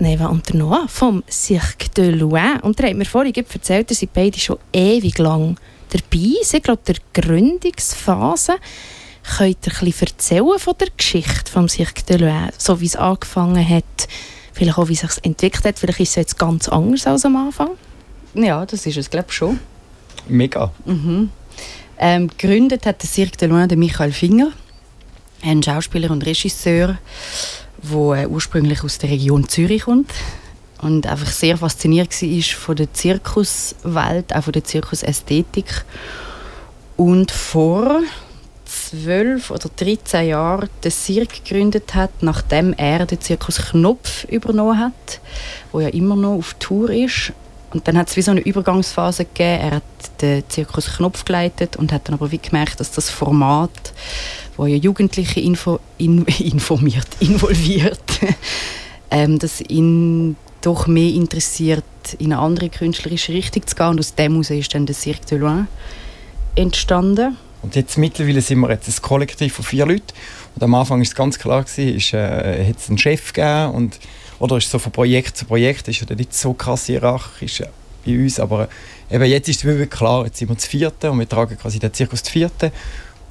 Neva und der Noah vom Cirque de Loin. Und ihr habt mir vorhin erzählt, ihr seid beide schon ewig lang dabei. Ich glaube, der Gründungsphase. Könnt ihr ein bisschen erzählen von der Geschichte vom Cirque de Loin, so wie es angefangen hat, vielleicht auch wie es sich entwickelt hat. Vielleicht ist es jetzt ganz anders als am Anfang. Ja, das ist es, glaube ich, schon. Mega. Mhm. Ähm, gegründet hat der Cirque de Loin Michael Finger, ein Schauspieler und Regisseur, der äh, ursprünglich aus der Region Zürich kommt und einfach sehr fasziniert war von der Zirkuswelt, auch von der Zirkusästhetik. Und vor zwölf oder 13 Jahren den Cirque gegründet hat, nachdem er den Zirkus Knopf übernommen hat, wo ja immer noch auf Tour ist. Und dann hat es wie so eine Übergangsphase gegeben. Er hat den Zirkus Knopf geleitet und hat dann aber wie gemerkt, dass das Format, wo ja Jugendliche info, in, informiert, involviert, ähm, dass ihn doch mehr interessiert, in eine andere künstlerische Richtung zu gehen. Und aus dem heraus ist dann der Cirque de Loin entstanden. Und jetzt mittlerweile sind wir jetzt ein Kollektiv von vier Leuten. Und am Anfang ist es ganz klar ist, äh, hat es einen Chef gegeben und oder ist so von Projekt zu Projekt ist ja nicht so krass hierarchisch bei uns, aber eben jetzt ist es wirklich klar, jetzt sind wir das Vierte und wir tragen quasi den Zirkus zu Vierte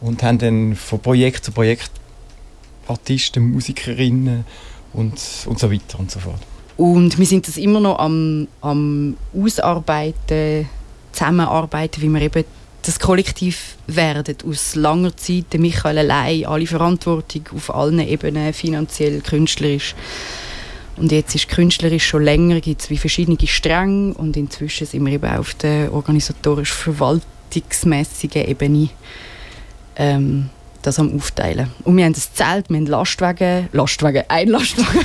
und haben dann von Projekt zu Projekt Artisten, Musikerinnen und, und so weiter und so fort. Und wir sind das immer noch am, am Ausarbeiten, Zusammenarbeiten, wie wir eben das Kollektiv werden. Aus langer Zeit, der Michael allein, alle Verantwortung auf allen Ebenen, finanziell, künstlerisch. Und jetzt ist künstlerisch schon länger, gibt es wie verschiedene Stränge und inzwischen sind wir eben auf der organisatorisch-verwaltungsmäßigen Ebene ähm, das am Aufteilen. Und wir haben das Zelt, wir haben Lastwagen, Lastwagen, ein Lastwagen,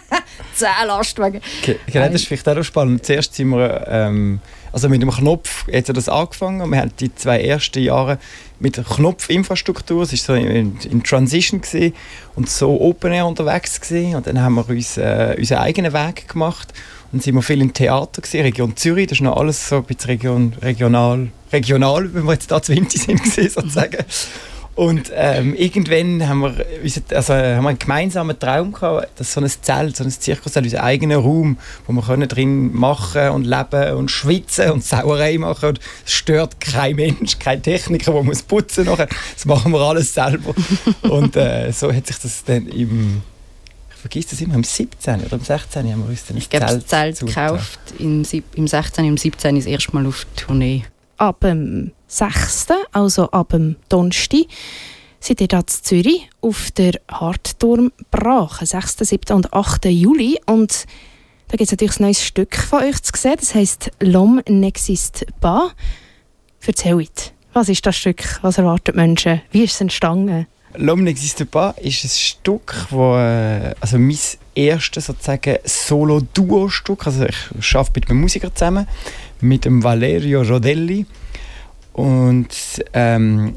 zehn Lastwagen. Genau, das ist vielleicht auch spannend. Zuerst sind wir ähm, also mit dem Knopf hat das angefangen. Wir haben die zwei ersten Jahre mit Knopfinfrastruktur, es war so in, in Transition gewesen, und so Open Air unterwegs gewesen. Und dann haben wir uns äh, unseren eigenen Weg gemacht und sind wir viel im Theater gewesen, Region Zürich. Das ist noch alles so ein bisschen Region, regional, regional, wenn wir jetzt da zu Winter sind sozusagen. Und ähm, irgendwann haben wir, also, haben wir einen gemeinsamen Traum gehabt, dass so ein Zelt, so ein Zirkus, unser eigener Raum, wo wir können drin machen und leben und schwitzen und Sauerei machen. Und es stört kein Mensch, kein Techniker, der muss putzen nachher. Das machen wir alles selber. und äh, so hat sich das dann im ich vergesse das immer, im 17. oder im 16. haben wir uns dann Ich glaube, das Zelt gekauft, im, im 16. und im 17. ist das erste Mal auf Tournee. Ab dem 6., also ab dem Donnerstag, seid ihr hier in Zürich auf der Hartturm Brach, 6., 7. und 8. Juli. Und da gibt es natürlich ein neues Stück von euch zu sehen, das heisst «L'homme n'existe pas». Erzählt, was ist das Stück? Was erwartet Menschen? Wie ist es entstanden? «L'homme n'existe pas» ist ein Stück, wo, äh, also mein erstes sozusagen Solo-Duo-Stück, also ich arbeite mit einem Musiker zusammen, mit dem Valerio Rodelli und ähm,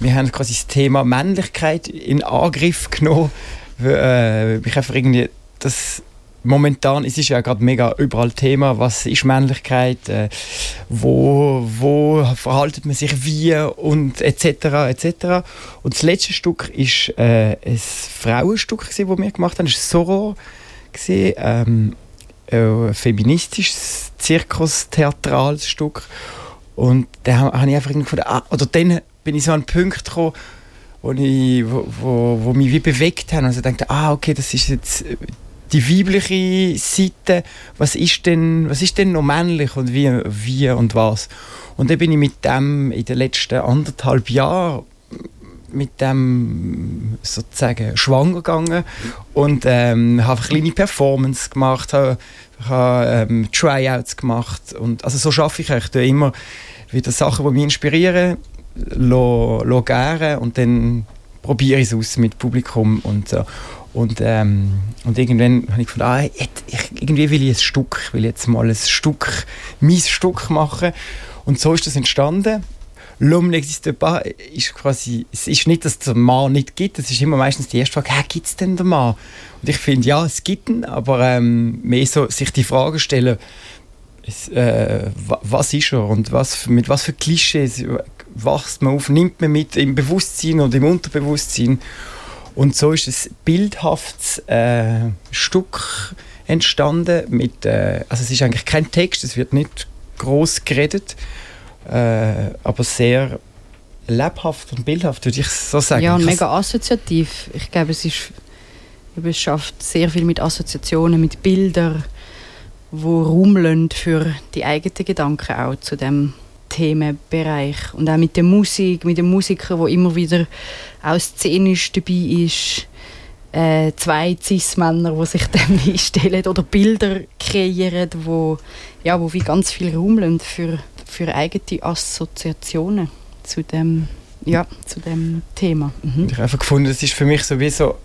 wir haben quasi das Thema Männlichkeit in Angriff genommen. Äh, ich einfach irgendwie das momentan es ist ja gerade mega überall Thema, was ist Männlichkeit, äh, wo, wo verhaltet man sich wie und etc. etc. Und das letzte Stück ist äh, ein Frauenstück, das wir gemacht haben, das ist Soror, ähm, ein feministisches Zirkus-theatrales Stück. Und dann habe ich einfach gefunden, ah, oder dann bin ich so an einen Punkt gekommen, wo, ich, wo, wo, wo mich wie bewegt haben. Also ich dachte, ah, okay, das ist jetzt die weibliche Seite. Was ist denn, was ist denn noch männlich und wie, wie und was? Und dann bin ich mit dem in den letzten anderthalb Jahren mit dem sozusagen schwanger gegangen und ähm, habe eine kleine Performance gemacht, habe habe ähm, Tryouts gemacht und also so schaffe ich eigentlich immer wieder Sachen, die mich inspirieren, lo, lo gären und dann probiere ich es aus mit Publikum und so. Und, ähm, und irgendwann habe ich gefunden, ah, ich, irgendwie will ich ein Stück, ich jetzt mal ein Stück, mein Stück machen. Und so ist das entstanden. L'homme n'existe pas ist quasi, es ist nicht, dass es den Mann nicht gibt, es ist immer meistens die erste Frage, gibt es denn den Mann? Und ich finde, ja, es gibt ihn, aber ähm, mehr so sich die Frage stellen, es, äh, was ist er und was, mit was für Klischees wächst man auf, nimmt man mit im Bewusstsein und im Unterbewusstsein und so ist es bildhaftes äh, Stück entstanden. Mit, äh, also es ist eigentlich kein Text, es wird nicht groß geredet, äh, aber sehr lebhaft und bildhaft, würde ich so sagen. Ja, und mega assoziativ. Ich glaube, es ist es schafft sehr viel mit Assoziationen, mit Bildern, wo Raum für die eigenen Gedanken auch zu dem Themenbereich und auch mit der Musik, mit dem Musiker, wo immer wieder auch szenisch dabei ist, äh, zwei Cis-Männer, die sich dem einstellen oder Bilder kreieren, wo, ja, wo wie ganz viel Raum für, für eigene Assoziationen zu dem, ja, zu dem Thema. Mhm. Ich habe einfach gefunden, es ist für mich sowieso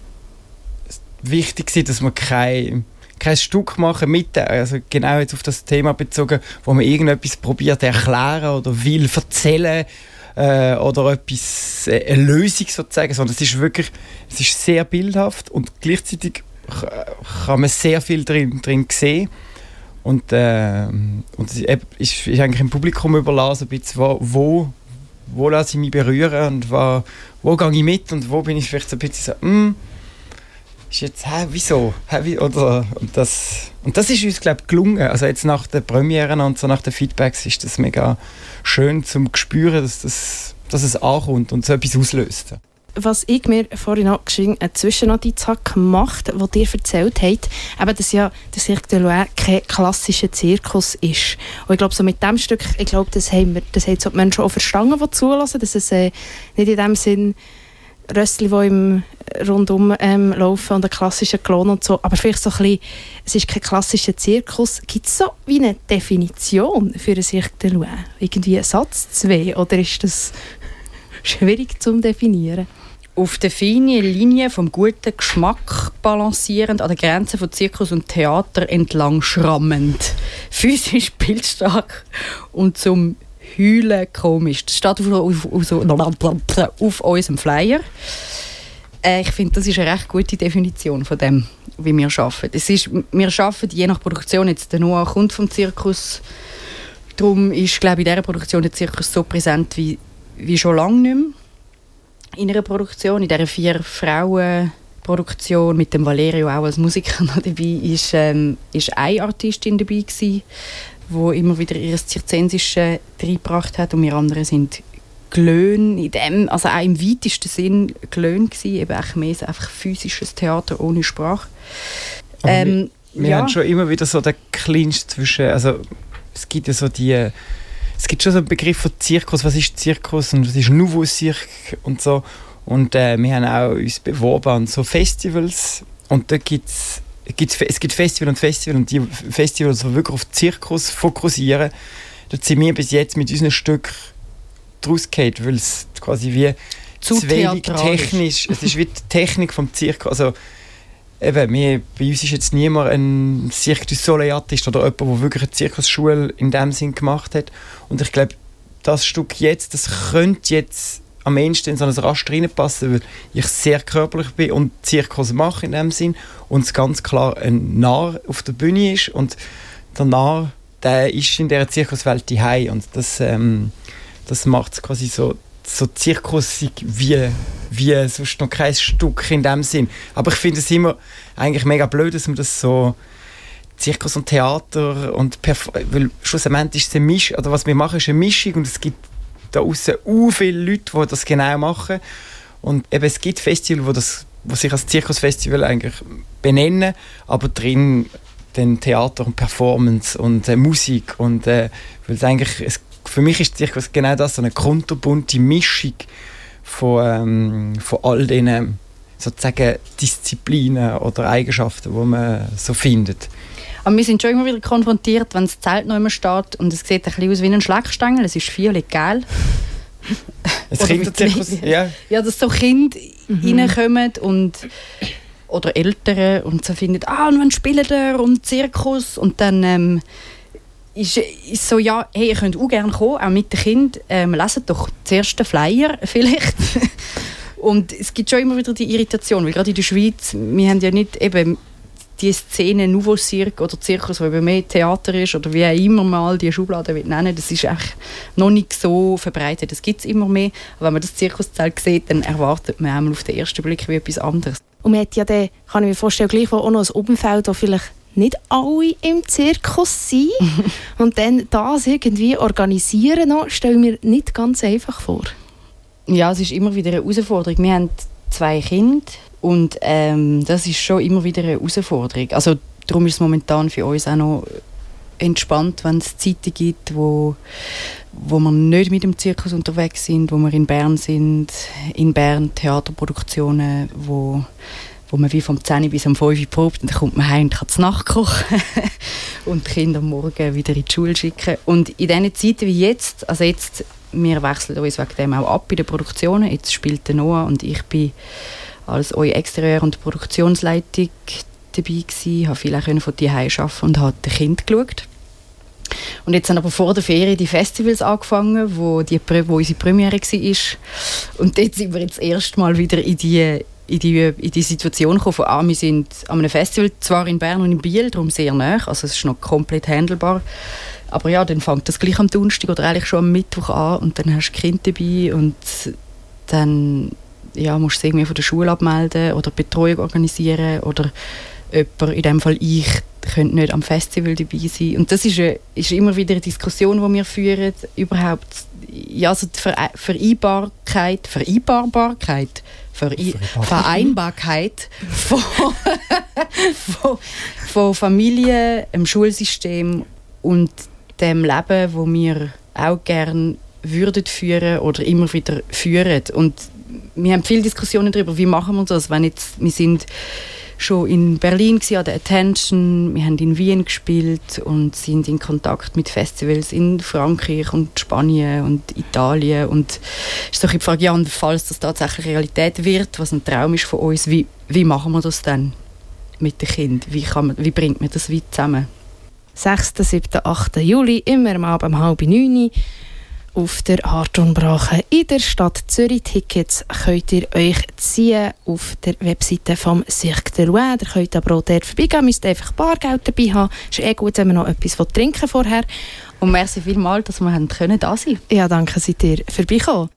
wichtig, dass man kein kein Stück machen mit, also genau jetzt auf das Thema bezogen, wo man irgendetwas probiert erklären oder will erzählen äh, oder etwas, äh, eine Lösung sozusagen, sondern es ist wirklich, es ist sehr bildhaft und gleichzeitig kann man sehr viel drin, drin sehen. Und, äh, und es ist, ist eigentlich im Publikum überlassen, wo, wo, wo lasse ich mich berühren und wo, wo gehe ich mit und wo bin ich vielleicht so ein bisschen so, mm, ist jetzt, hä, wieso? Hä, wie, oder, und, das, und das ist uns, glaube ich, gelungen. Also jetzt nach den Premieren und so nach den Feedbacks ist das mega schön zum spüren, dass, das, dass es ankommt und so etwas auslöst. Was ich mir vorhin angeschrieben eine Zwischennotiz habe gemacht, wo dir erzählt hat, eben, dass ja der Cirque de Loire kein klassischer Zirkus ist. Und ich glaube, so mit dem Stück, ich glaube, das haben, wir, das haben so die Menschen auch verstanden, die zulassen, dass es äh, nicht in dem Sinn Rössli, die im rundum ähm, laufen und einen klassischen Klon und so. Aber vielleicht so ein bisschen, es ist kein klassischer Zirkus. Gibt es so wie eine Definition für einen Cirque de Louis? Irgendwie ein Satz, zwei? Oder ist das schwierig zu definieren? Auf der feinen Linie vom guten Geschmack balancierend, an der Grenze von Zirkus und Theater entlang schrammend. Physisch bildstark und zum Heulen komisch. Das steht auf, auf, auf, auf unserem Flyer. Äh, ich finde, das ist eine recht gute Definition von dem, wie wir arbeiten. Es ist, wir arbeiten je nach Produktion, jetzt der Noah kommt vom Zirkus, darum ist, glaube ich, in dieser Produktion der Zirkus so präsent wie, wie schon lange nicht mehr. In einer Produktion, in dieser vier Frauen Produktion mit dem Valerio auch als Musiker noch dabei ist, ähm, ist eine Artistin dabei gewesen, wo immer wieder ihr Zirzensische reingebracht hat und wir anderen sind Glöhn in dem, also auch im weitesten Sinn Glöhn gewesen, eben auch mehr so einfach physisches Theater ohne Sprache. Ähm, wir, wir ja. haben schon immer wieder so den Clinch zwischen, also es gibt ja so die, es gibt schon so einen Begriff von Zirkus, was ist Zirkus und was ist Nouveau Cirque und so und äh, wir haben auch uns beworben an so Festivals und da gibt's, gibt's, es gibt Festivals und Festivals und die Festivals, die wirklich auf Zirkus fokussieren, da sind wir bis jetzt mit unseren Stück draus geht, weil es quasi wie zu wenig technisch, es ist wie die Technik vom Zirkus, also eben, wir, bei uns ist jetzt niemand ein Cirque du Soleil Artist oder jemand, der wirklich eine Zirkusschule in dem Sinn gemacht hat. Und ich glaube, das Stück jetzt, das könnte jetzt am ehesten in so ein Raster reinpassen, weil ich sehr körperlich bin und Zirkus mache in dem Sinn und es ganz klar ein Narr auf der Bühne ist und der Narr, der ist in dieser Zirkuswelt die und das ähm, das macht es quasi so, so zirkusig wie, wie sonst noch kein Stück in dem Sinn. Aber ich finde es immer eigentlich mega blöd, dass man das so Zirkus und Theater und Perf weil schlussendlich ist es eine Mischung, oder was wir machen, ist eine Mischung und es gibt da außen u viele Leute, die das genau machen und eben es gibt Festivals, wo das wo sich als Zirkusfestival eigentlich benennen, aber drin dann Theater und Performance und äh, Musik und äh, weil es eigentlich es für mich ist es genau das, so eine kunterbunte Mischung von, ähm, von all diesen sozusagen Disziplinen oder Eigenschaften, die man so findet. Aber wir sind schon immer wieder konfrontiert, wenn das Zelt noch immer steht und es sieht ein bisschen aus wie ein Schlagstängel, es ist violet gelb. Es Kinderzirkus, ja. Ja, dass so Kinder mhm. reinkommen und oder Eltern und so finden, ah, und wann spielen der und Zirkus und dann ähm, ist, ist so, ja, hey, ihr könnt auch gerne kommen, auch mit den Kindern. Ähm, leset doch den Flyer vielleicht. und es gibt schon immer wieder die Irritation, weil gerade in der Schweiz, wir haben ja nicht eben die Szene Nouveau Cirque oder Zirkus, wo eben mehr Theater ist oder wie auch immer mal die Schublade will nennen, das ist echt noch nicht so verbreitet. Das gibt es immer mehr. Aber wenn man das Zirkuszelt sieht, dann erwartet man einmal auf den ersten Blick wie etwas anderes. Und man hat ja dann, kann ich mir vorstellen, gleich auch noch ein Umfeld, das vielleicht nicht alle im Zirkus sind. und dann das irgendwie organisieren noch, stelle mir nicht ganz einfach vor. Ja, es ist immer wieder eine Herausforderung. Wir haben zwei Kinder und ähm, das ist schon immer wieder eine Herausforderung. Also darum ist es momentan für uns auch noch entspannt, wenn es Zeiten gibt, wo, wo wir nicht mit dem Zirkus unterwegs sind, wo wir in Bern sind, in Bern Theaterproduktionen, wo, wo man wie vom 10 bis um 5 Uhr probt und dann kommt man heim und kann nachkochen und die Kinder am Morgen wieder in die Schule schicken. Und in diesen Zeiten wie jetzt, also jetzt, wir wechseln uns wegen dem auch ab bei den Produktionen, jetzt spielt Noah und ich bin als eure Exterieur- und Produktionsleitung dabei gewesen, habe viel auch von die arbeiten und habe den Kind geschaut. Und jetzt haben aber vor der Ferien die Festivals angefangen, wo, die, wo unsere Premiere war. Und dort sind wir jetzt erstmal wieder in die, in die, in die Situation gekommen, von, ah, wir sind an einem Festival, zwar in Bern und in Biel, darum sehr nah, also es ist noch komplett handelbar. Aber ja, dann fängt das gleich am Donnerstag oder eigentlich schon am Mittwoch an und dann hast du Kind dabei und dann ja, musst du irgendwie von der Schule abmelden oder Betreuung organisieren oder jemand, in dem Fall ich, könnte nicht am Festival dabei sein. Und das ist, eine, ist immer wieder eine Diskussion, die wir führen, überhaupt, ja, also die Vereinbarkeit, Vereinbarbarkeit, Verei Vereinbarkeit von, von, von Familie, dem Schulsystem und dem Leben, wo wir auch gerne würden führen oder immer wieder führen. Und wir haben viele Diskussionen darüber, wie machen wir das, wenn jetzt, wir sind schon in Berlin an der Attention, wir haben in Wien gespielt und sind in Kontakt mit Festivals in Frankreich und Spanien und Italien und ist doch die Frage, ja, falls das tatsächlich Realität wird, was ein Traum ist von uns, wie, wie machen wir das dann mit den Kindern? Wie, wie bringt man das weit zusammen? 6., 7., 8. Juli, immer am Abend um halb neun auf der Hartonbrache in der Stadt Zürich. Tickets könnt ihr euch ziehen auf der Webseite vom Cirque de Rouen. Ihr könnt aber auch dort vorbeigehen, müsst einfach Bargeld dabei haben. Es ist eh gut, wenn man noch etwas trinken vorher. Und merci vielmals, dass wir da sein können. Ja, danke, seid ihr vorbeigekommen.